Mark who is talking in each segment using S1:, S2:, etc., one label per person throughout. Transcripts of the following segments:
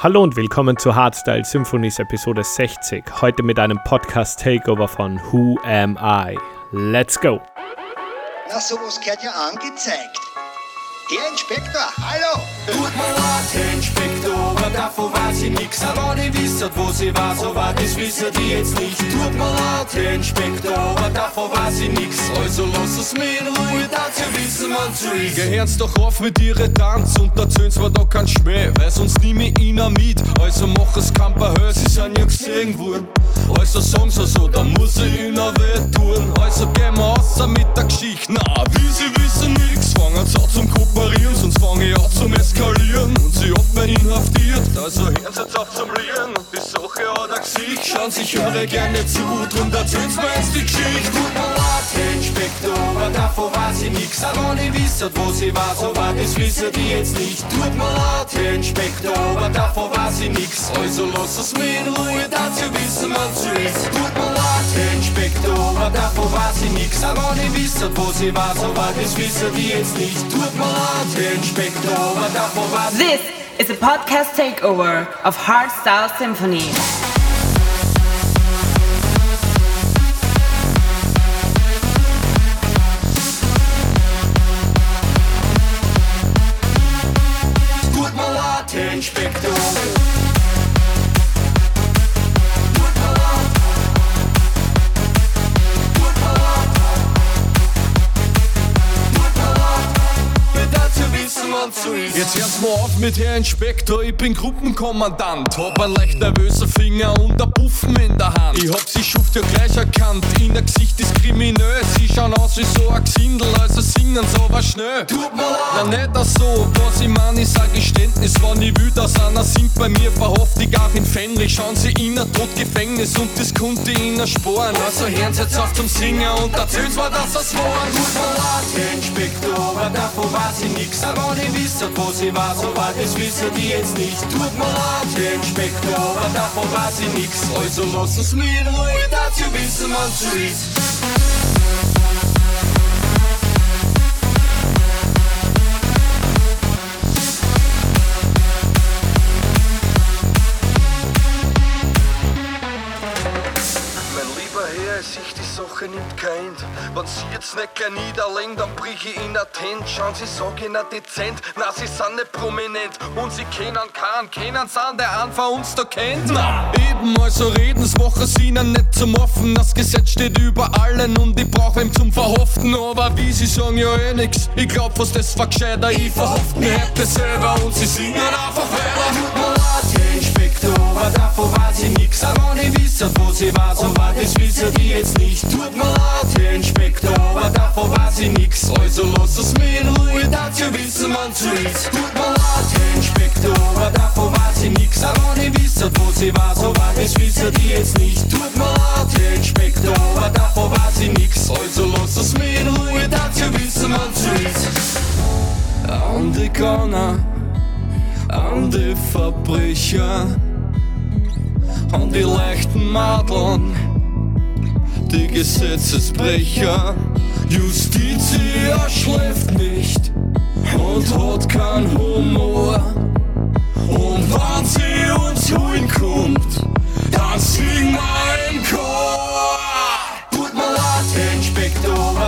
S1: Hallo und willkommen zu Hardstyle Symphonies Episode 60. Heute mit einem Podcast Takeover von Who Am I? Let's go!
S2: Na, sowas gehört ja angezeigt. Der Inspektor, hallo!
S3: Tut mir leid, Herr Inspektor, aber davon weiß ich nix. Aber ich wisst, wo sie war, so war das wissen die jetzt nicht. Tut mir leid, Herr Inspektor, aber davon weiß ich nix. Also lass es mir in Ruhe, dazu wissen man zu ist.
S4: Gehören's doch auf mit ihre Tanz und erzählen's mir doch kein Schmäh, weil sonst nimm ich ihn mit. Also mach es kein Hör, sie sind ja gesehen worden. Also sagen sie so, da muss ich ihnen weh tun. Also gehen wir außer mit der Geschichte. Na, wie sie wissen nix, fangen sie an zum Kooperieren, sonst fang ich an zum Eskalieren. Und sie hat mir inhaftiert, also hören sie jetzt auf zum Lieren. Die Sache hat er Gesicht, schauen sich höre gerne zu, drum erzähl's mir jetzt die Geschichte.
S3: Tut mir leid, Herr Inspektor, aber davon weiß ich nix. Aber ich wisst, wo sie war, so war das wissen die jetzt nicht. Tut mir leid, Herr Inspektor, aber davon weiß ich nix. Also lass es mir in Ruhe, dazu wissen man zu ist. Tut mir leid, Herr Inspektor, aber davon weiß ich nix. Aber wenn ich wisst, wo sie war, so war das wissen die jetzt nicht. Tut mir leid, Herr Inspektor, aber davon weiß ich
S5: This is a podcast takeover of Hardstyle Symphony.
S3: Tut mir leid, Herr Inspektor. Tut
S4: Jetzt hört's mal auf mit Herr Inspektor, ich bin Gruppenkommandant. Hab ein leicht nervöser Finger und ein Puffen in der Hand. Ich hab sie Schuft ja gleich erkannt, in der Gesicht ist kriminell. Sie schauen aus wie so ein Gesindel, also singen so was schnell.
S3: Tut mir
S4: Na
S3: leid.
S4: nicht so, was ich mein, ist ein Geständnis. Wenn ich will, dass einer singt bei mir, verhaftig auch in Fenrich. Schauen sie in ein Totgefängnis und das konnte ich ihnen sparen. Also hören sie jetzt auf zum Singen und erzähl's mir, dass das war.
S3: Tut mir leid, Herr Inspektor, aber davon weiß ich nix. Aber ich wisst, wo sie war, so war das wissen die jetzt nicht. Tut mir leid, Herr Inspektor, aber davon weiß ich nix. Also lass es mir in Ruhe, dazu wissen man zu ist.
S4: Ende. Wenn Sie jetzt nicht gleich niederlegen, dann brich ich in Tent. Schauen Sie, sag Ihnen dezent, na, Sie sind nicht prominent. Und Sie kennen keinen, kennen Sie der einen von uns da kennt. Na, eben, also reden, das machen Sie Ihnen nicht zum Offen. Das Gesetz steht über allen und ich brauch ihm zum Verhaften. Aber wie Sie sagen, ja eh nix. Ich glaub fast, das war gescheiter. Ich verhaften hätte selber und Sie singen einfach weiter.
S3: Davon weiß ich nix. Aber ich wisst, wo sie war, so war das wissen die jetzt nicht. Tut mir leid, Herr Inspektor, aber davon weiß ich nix. Also lass es mir in Ruhe, dazu wissen man zu ist. Tut mir leid, Herr Inspektor, aber davon weiß ich nix. Aber ich wisst, wo sie war, so war das wissen die jetzt nicht. Tut mir leid, Herr Inspektor, aber davon weiß ich nix. Also lass es mir in Ruhe, dazu wissen man zu ist.
S4: An die Gauner, an die Verbrecher, an die leichten Madeln, die Gesetzesbrecher. Justitia schläft nicht und hat keinen Humor. Und wenn sie uns holen kommt, dann singen wir im Chor.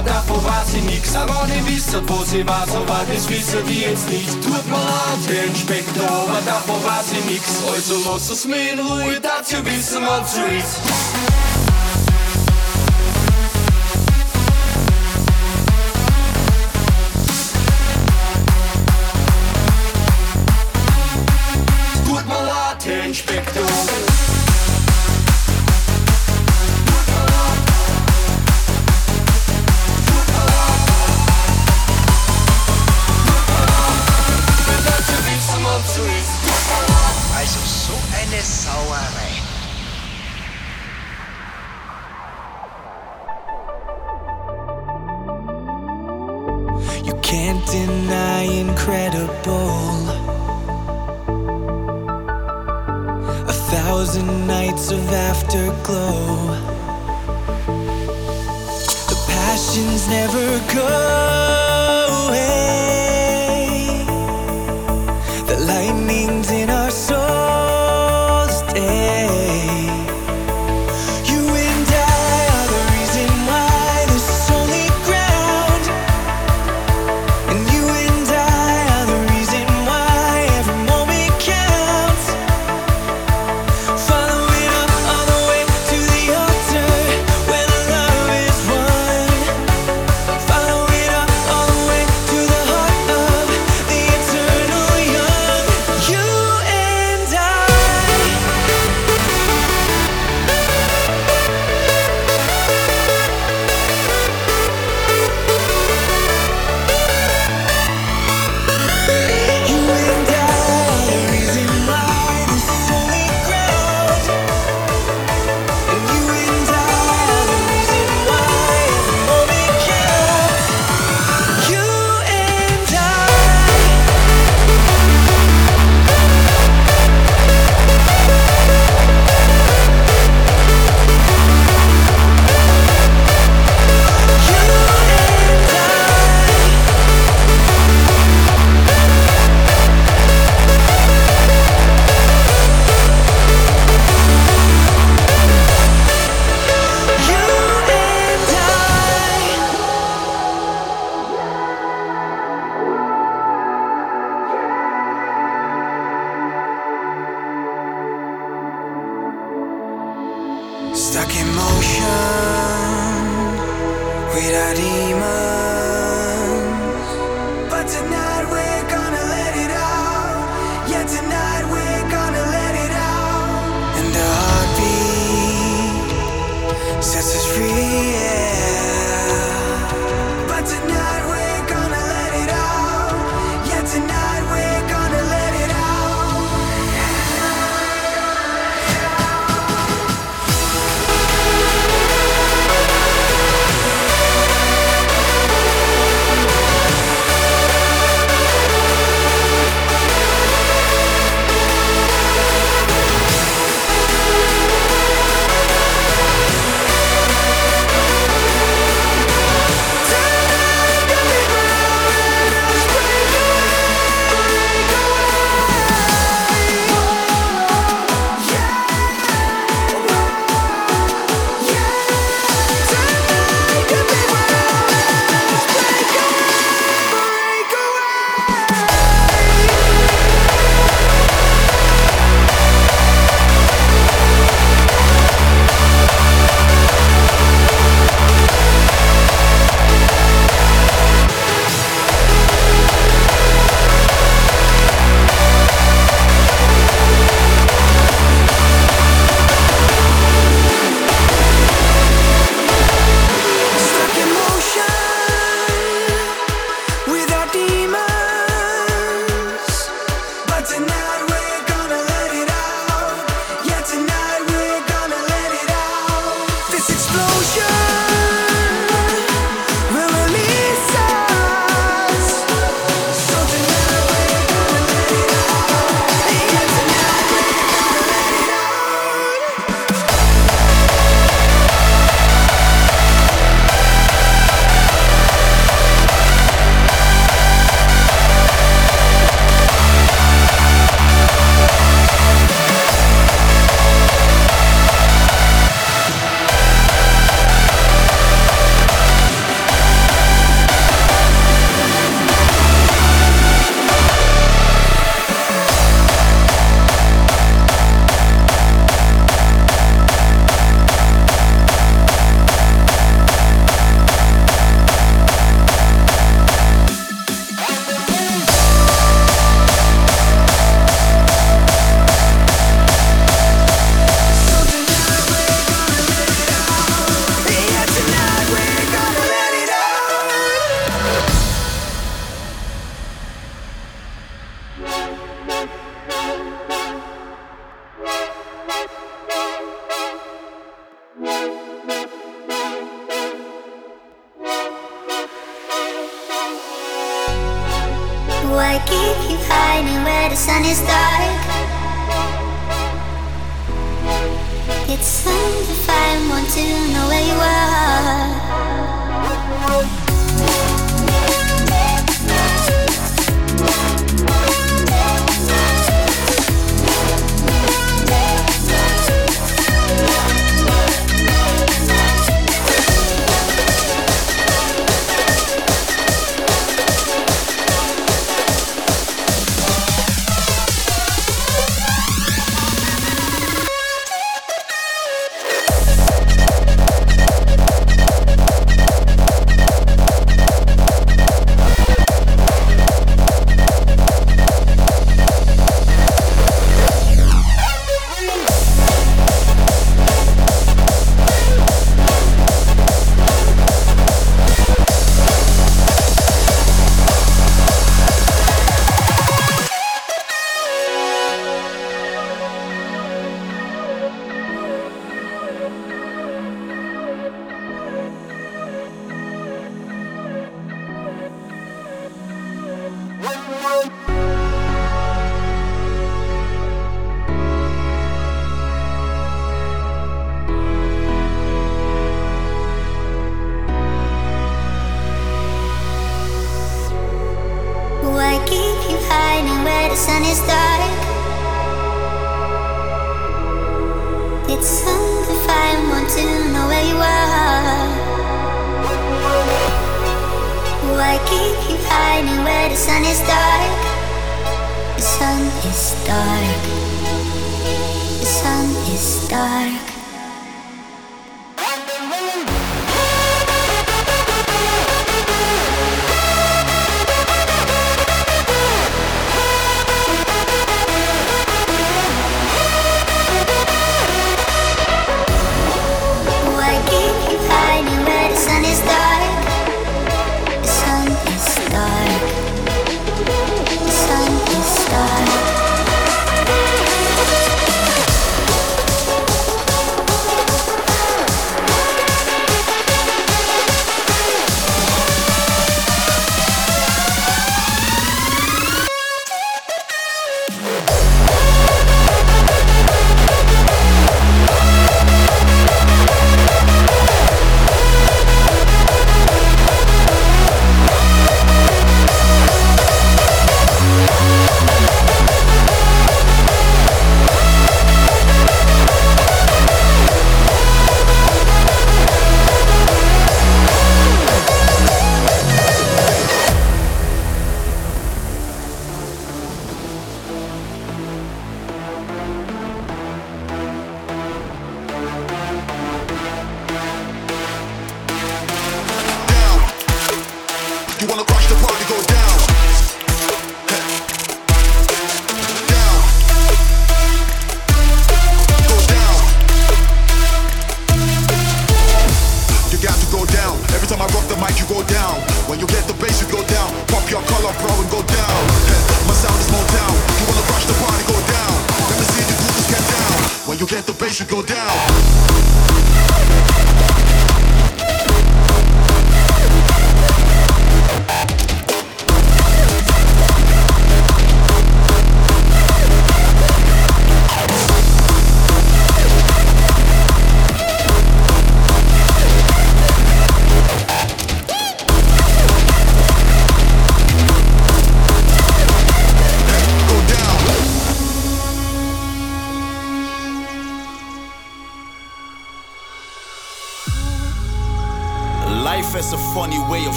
S3: Aber davon weiß ich nix. Aber wenn ich wisst, wo sie war, so war das wissen die jetzt nicht. Tut mir leid, Herr Inspektor, aber davon weiß ich nix. Also lass es mir in Ruhe, dazu wissen man zu ist. Tut mir leid, Herr Inspektor.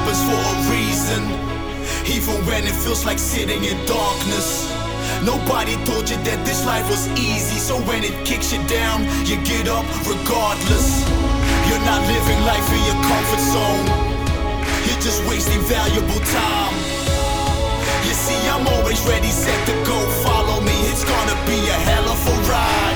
S6: happens for a reason. Even when it feels like sitting in darkness. Nobody told you that this life was easy. So when it kicks you down, you get up regardless. You're not living life in your comfort zone. You're just wasting valuable time. You see, I'm always ready, set to go. Follow me, it's gonna be a hell of a ride.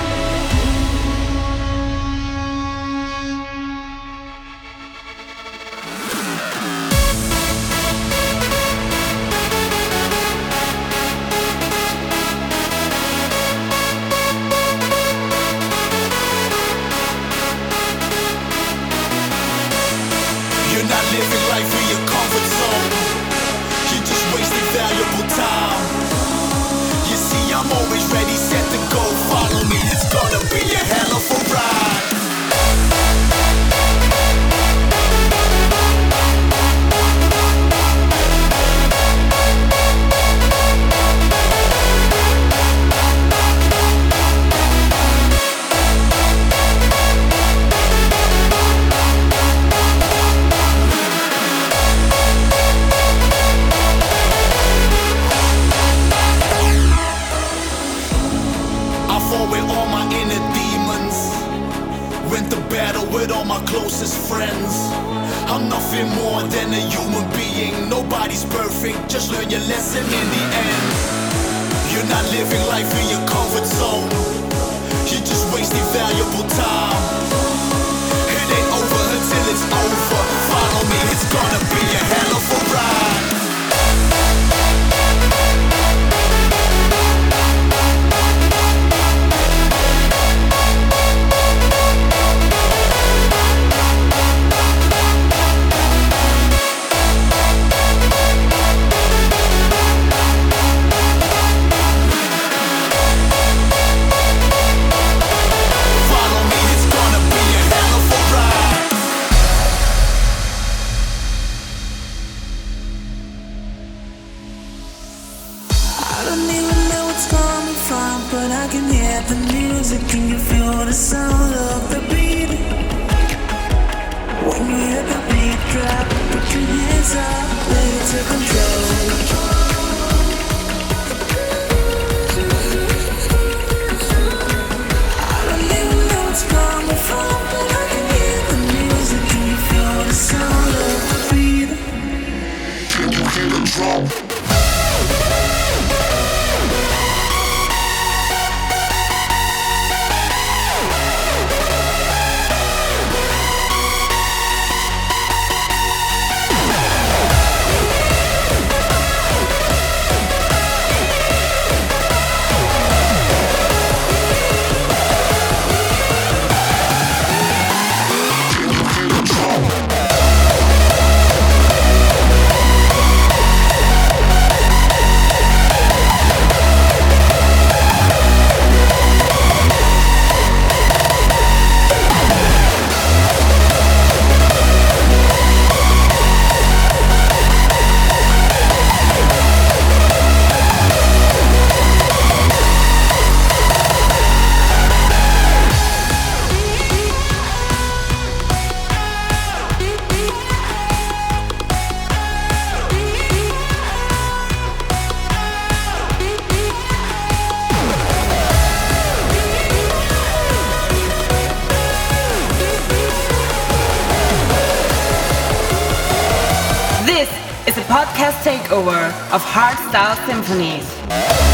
S7: is a podcast takeover of Hardstyle Symphonies.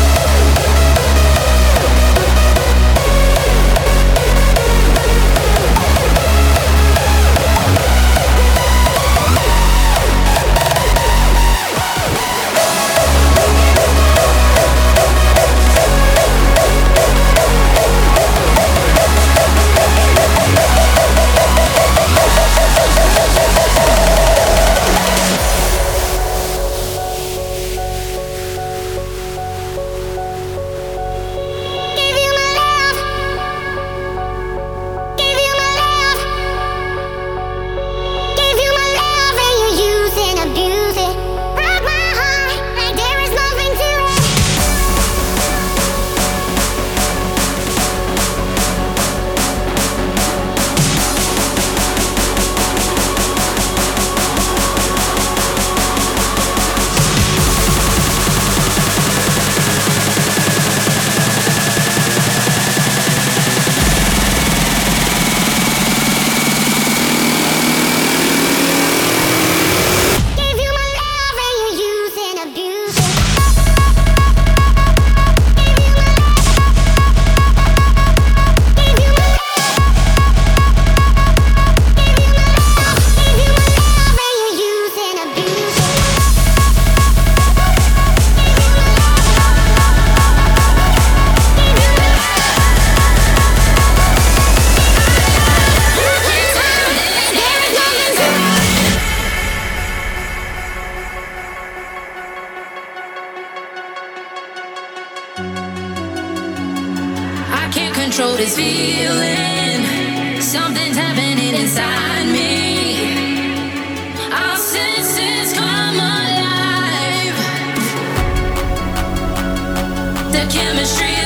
S8: chemistry.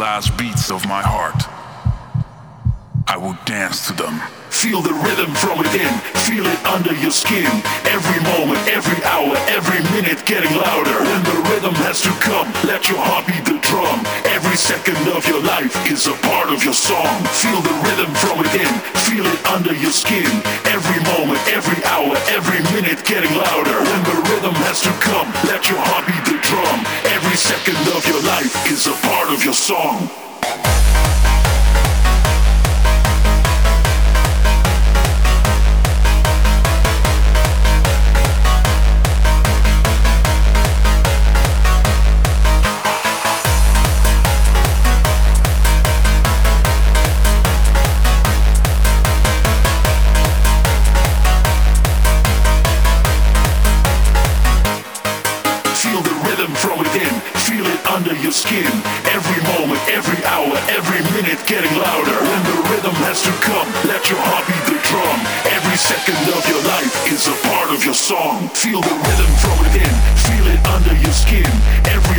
S9: last beats of my heart. I will dance to them.
S10: Feel the rhythm from within, feel it under your skin. Every moment, every hour, every minute getting louder. When the rhythm has to come, let your heart beat the drum. Every second of your life is a part of your song. Feel the rhythm from within, feel it under your skin. Every moment, every hour, every minute getting louder. When the rhythm has to come, let your heart beat drum. Every second of your life is a part of your song. getting louder. When the rhythm has to come, let your heart beat the drum. Every second of your life is a part of your song. Feel the rhythm, from within, feel it under your skin. Every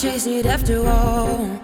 S10: chasing it
S11: after all.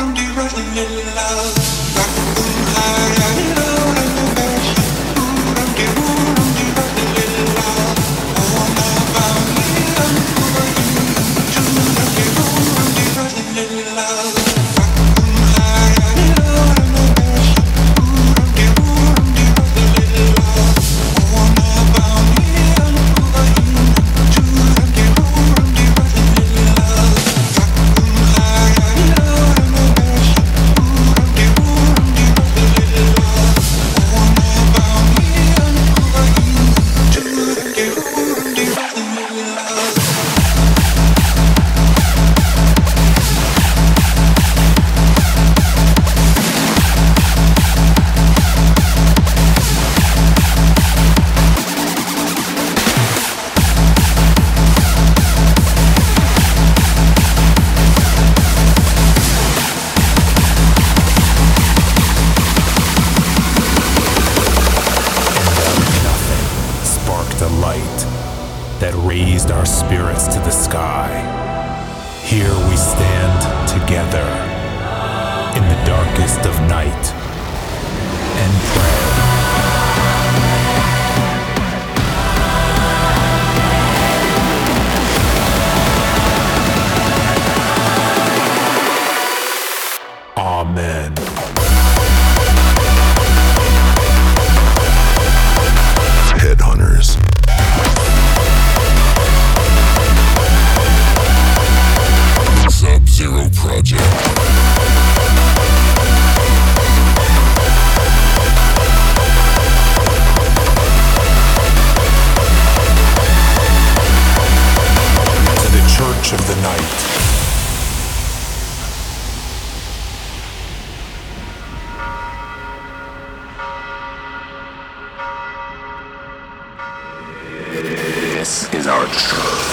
S11: around you
S12: running in
S13: love. Rock higher. nurture.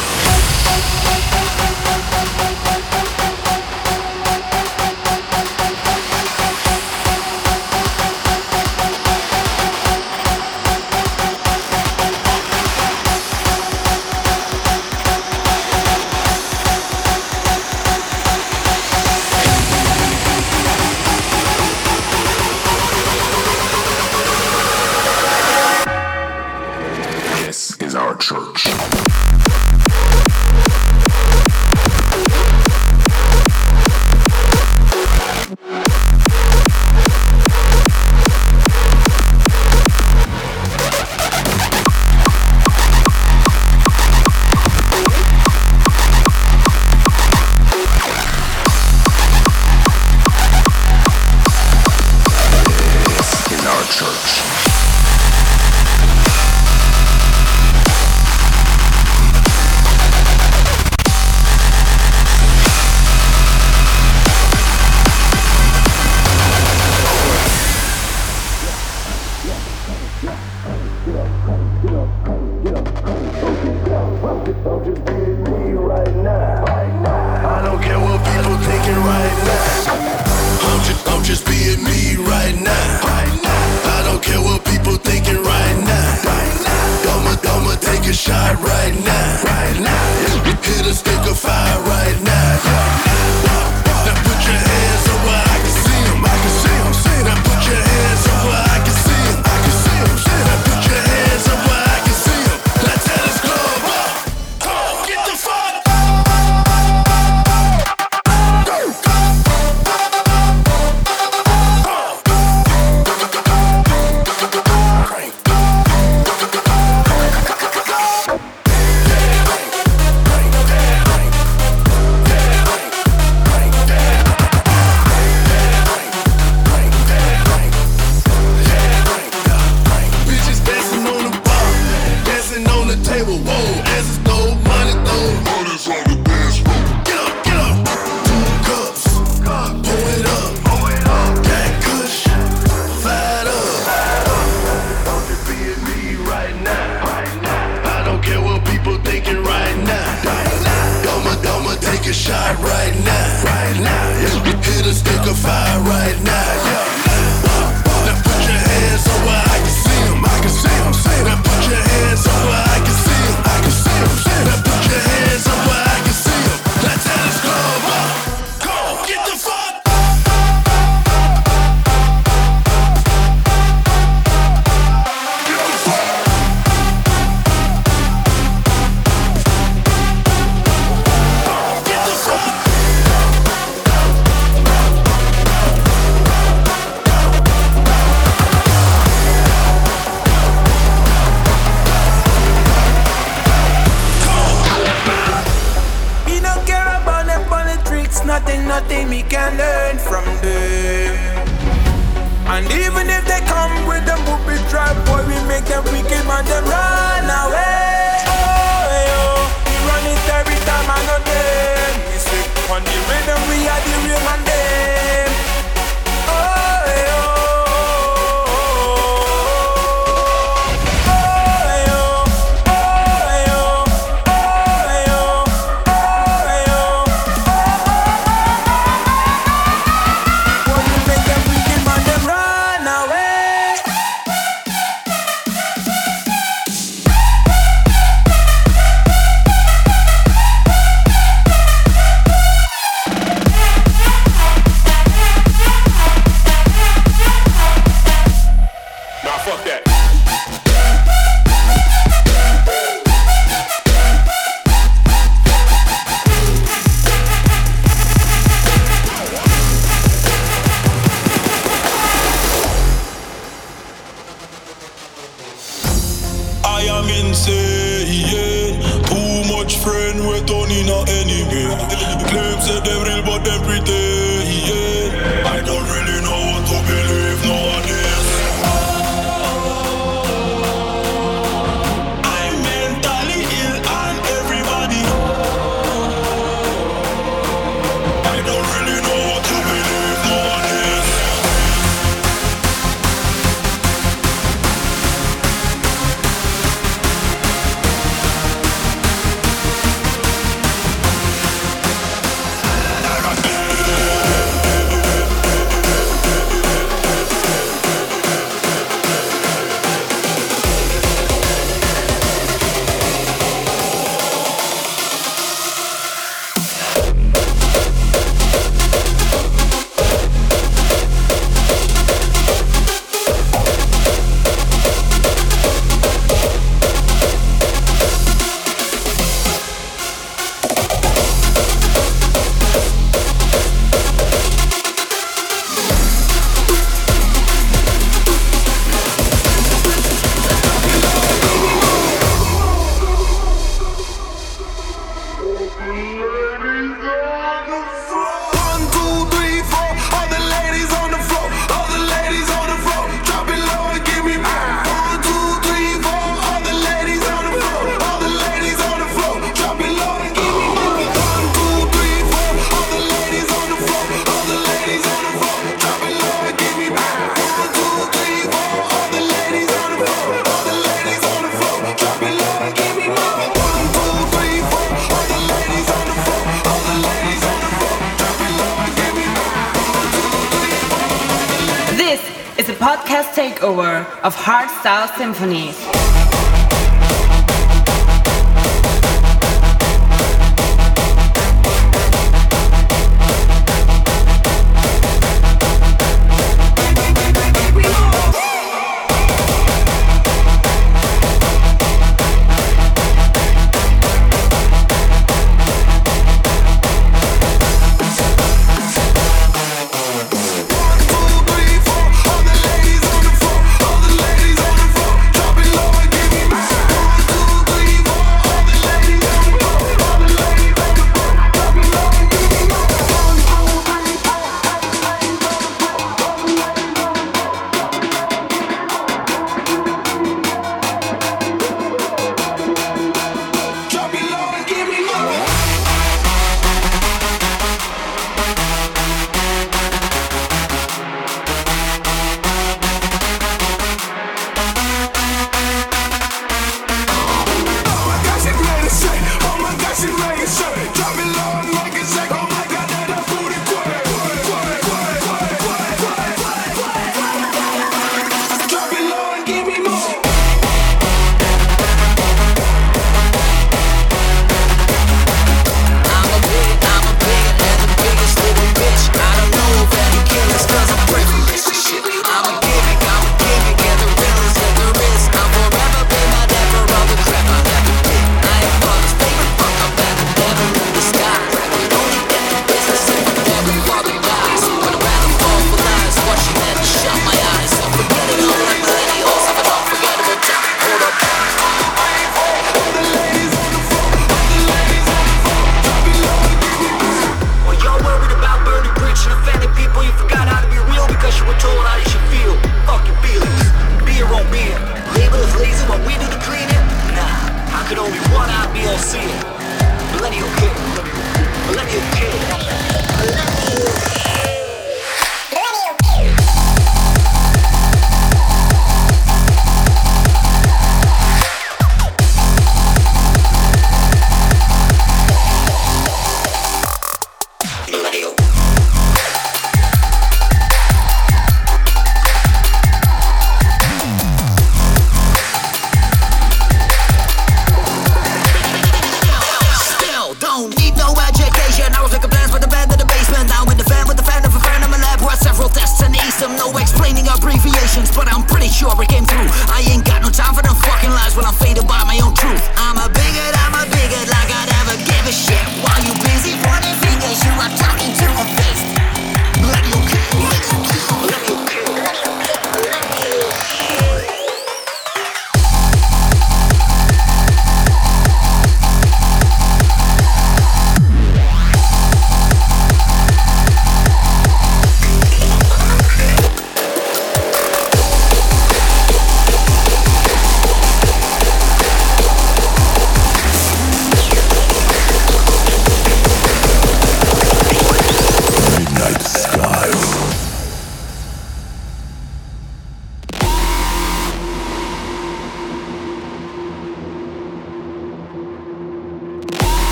S13: Of
S5: hardstyle symphonies.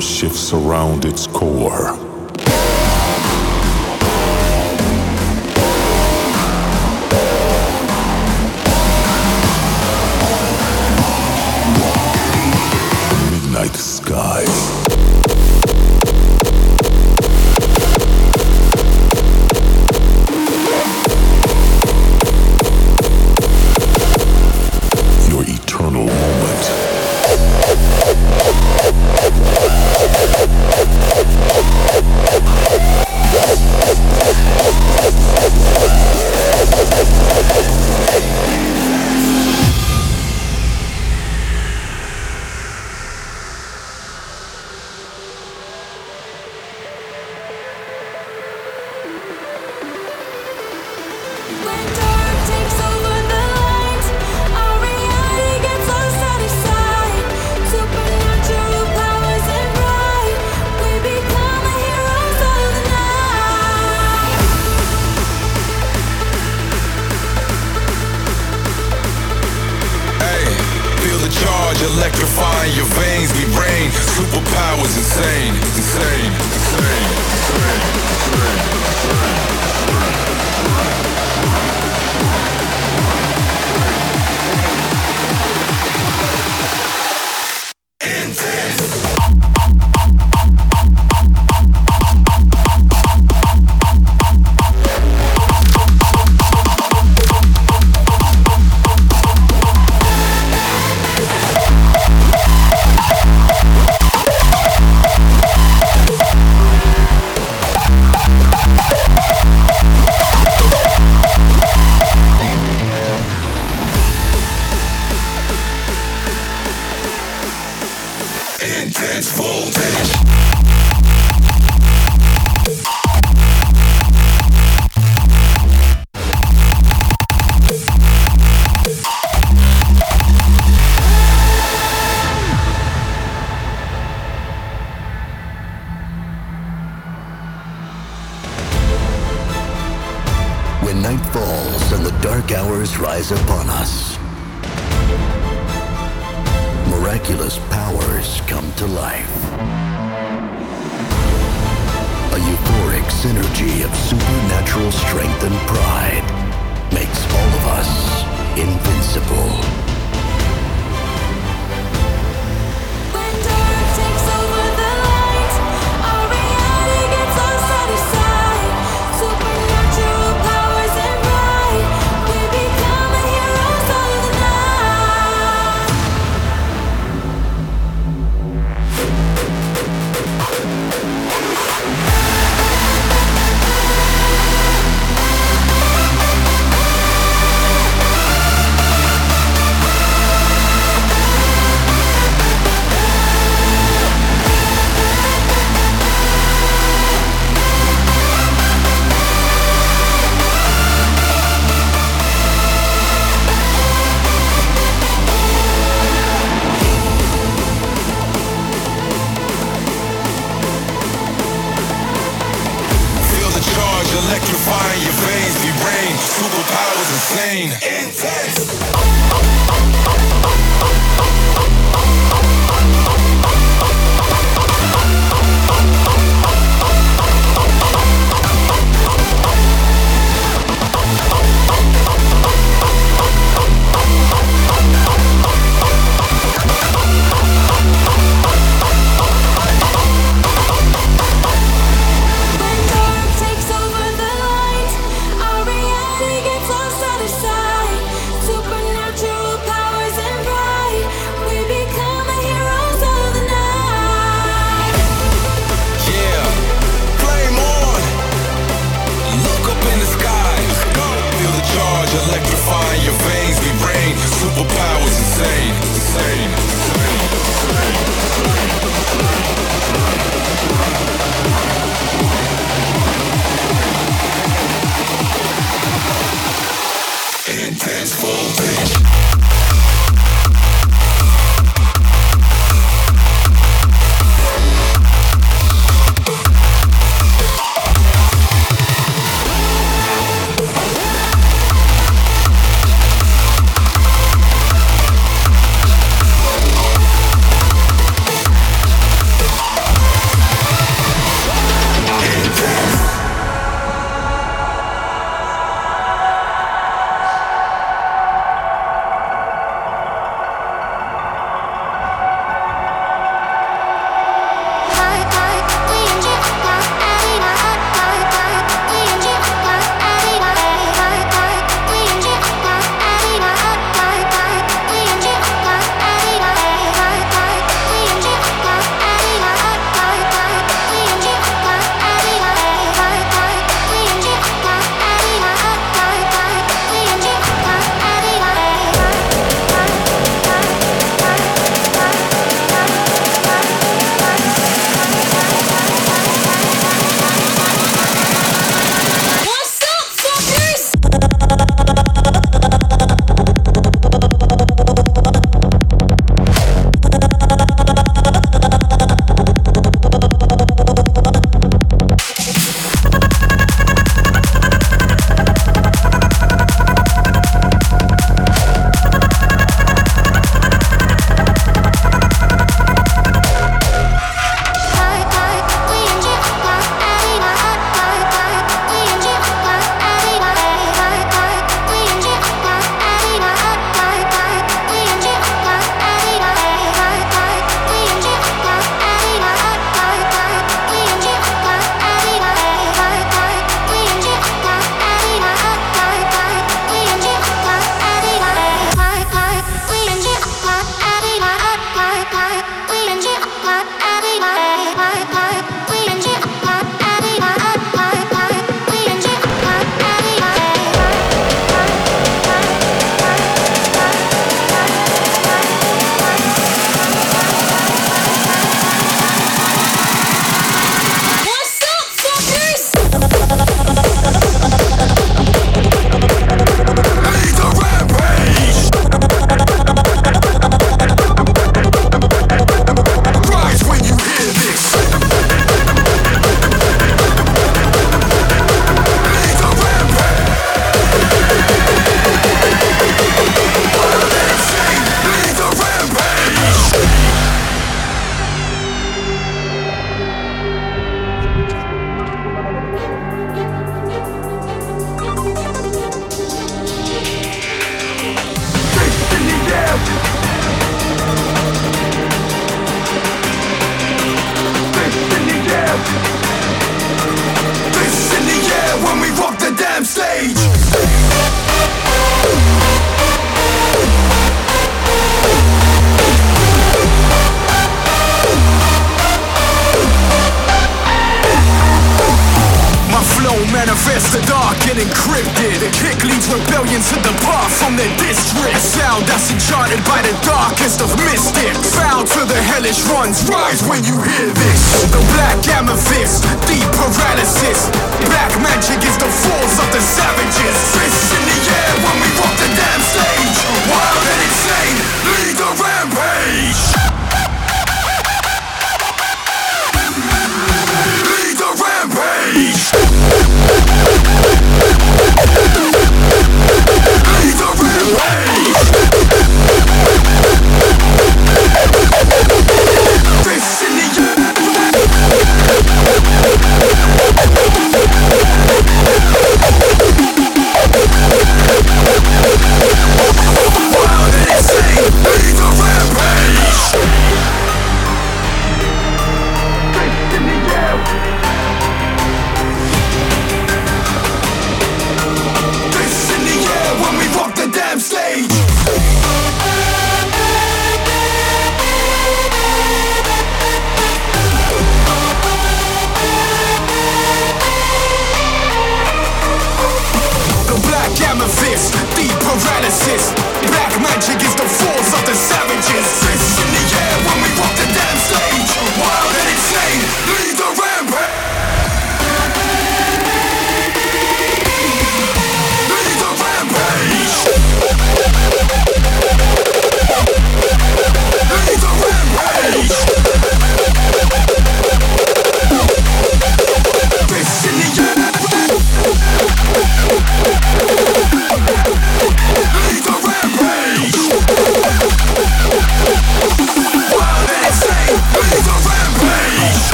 S10: Shifts around its core.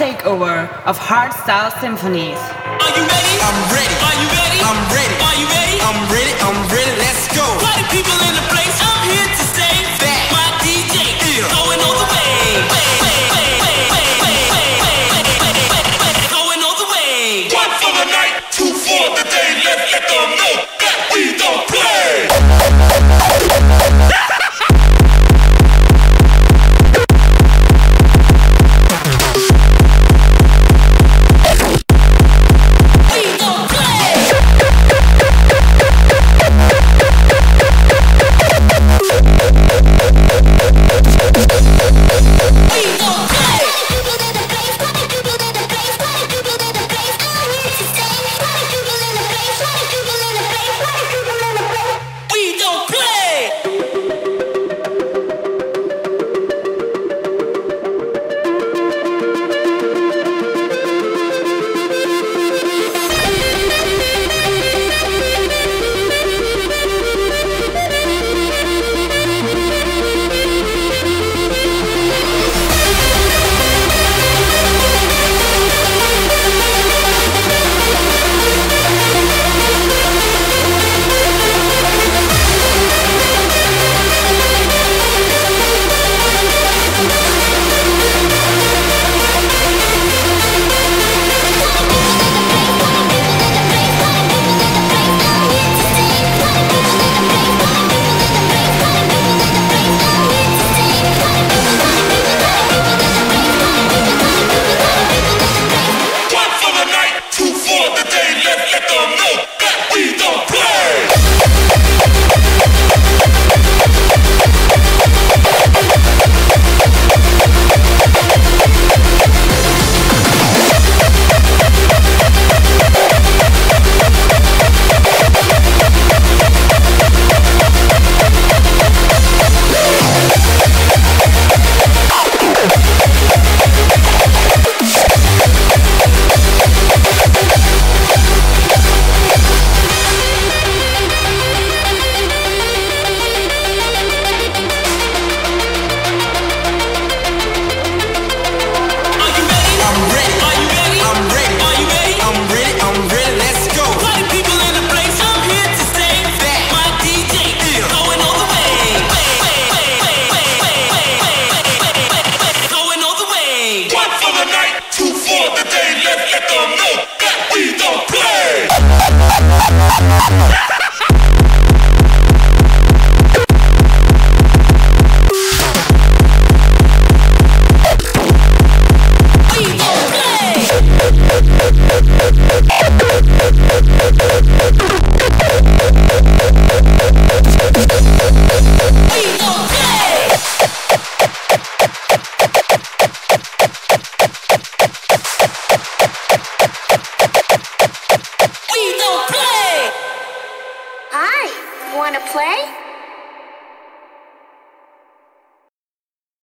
S7: takeover of hardstyle symphonies.
S8: Are you ready? I'm ready. Are you ready? I'm ready. Are you ready? I'm ready. I'm ready. Let's go. Party people in the place.